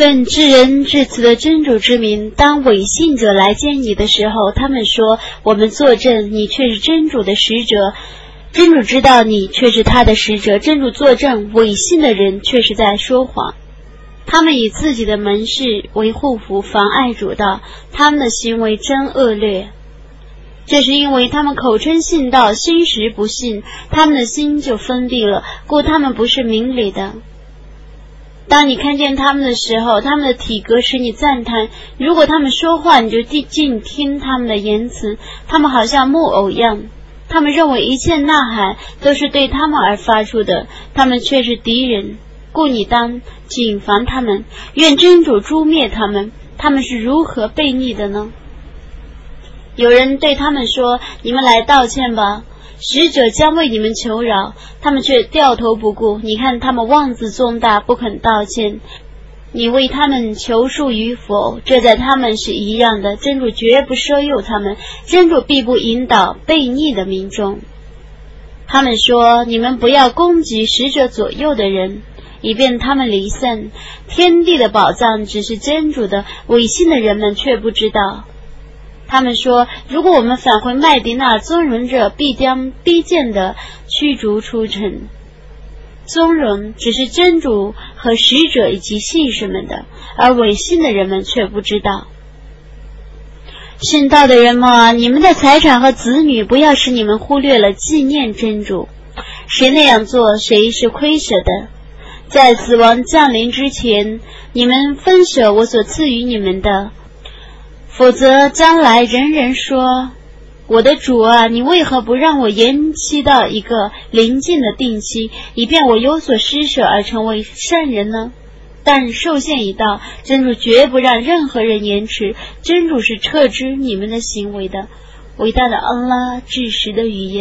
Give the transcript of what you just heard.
奉至仁至慈的真主之名，当伪信者来见你的时候，他们说：“我们作证，你却是真主的使者。”真主知道你却是他的使者。真主作证，伪信的人却是在说谎。他们以自己的门市为护符，妨碍主道，他们的行为真恶劣。这是因为他们口称信道，心实不信，他们的心就封闭了，故他们不是明理的。当你看见他们的时候，他们的体格使你赞叹；如果他们说话，你就静静听他们的言辞。他们好像木偶一样，他们认为一切呐喊都是对他们而发出的，他们却是敌人。故你当谨防他们，愿真主诛灭他们。他们是如何悖逆的呢？有人对他们说：“你们来道歉吧，使者将为你们求饶。”他们却掉头不顾。你看他们妄自重大，不肯道歉。你为他们求恕与否，这在他们是一样的。真主绝不赦宥他们，真主必不引导悖逆的民众。他们说：“你们不要攻击使者左右的人。”以便他们离散，天地的宝藏只是真主的，违心的人们却不知道。他们说：“如果我们返回麦迪那，尊荣者必将逼贱的驱逐出城。尊荣只是真主和使者以及信士们的，而违信的人们却不知道。信道的人们啊，你们的财产和子女，不要使你们忽略了纪念真主。谁那样做，谁是亏舍的。”在死亡降临之前，你们分舍我所赐予你们的，否则将来人人说：“我的主啊，你为何不让我延期到一个临近的定期，以便我有所施舍而成为善人呢？”但受限已到，真主绝不让任何人延迟。真主是撤知你们的行为的，伟大的安拉至实的语言。